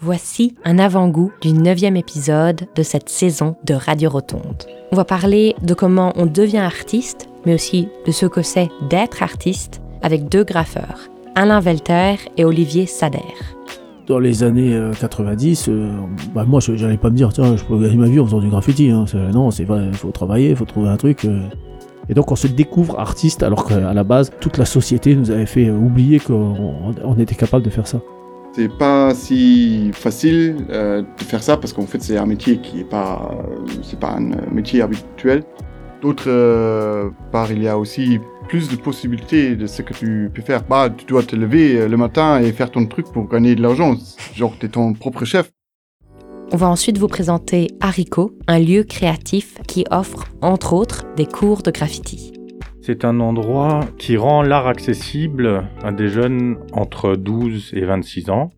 Voici un avant-goût du neuvième épisode de cette saison de Radio Rotonde. On va parler de comment on devient artiste, mais aussi de ce que c'est d'être artiste avec deux graffeurs, Alain Velter et Olivier Sader. Dans les années 90, euh, euh, bah moi, je n'allais pas me dire, tiens, je peux gagner ma vie en faisant du graffiti. Hein. Non, c'est vrai, il faut travailler, il faut trouver un truc. Euh. Et donc on se découvre artiste alors qu'à la base, toute la société nous avait fait oublier qu'on était capable de faire ça. C'est pas si facile euh, de faire ça parce qu'en fait c'est un métier qui est pas, c'est pas un métier habituel. D'autre euh, part, il y a aussi plus de possibilités de ce que tu peux faire. Bah, tu dois te lever euh, le matin et faire ton truc pour gagner de l'argent. Genre, tu es ton propre chef. On va ensuite vous présenter Haricot, un lieu créatif qui offre, entre autres, des cours de graffiti. C'est un endroit qui rend l'art accessible à des jeunes entre 12 et 26 ans.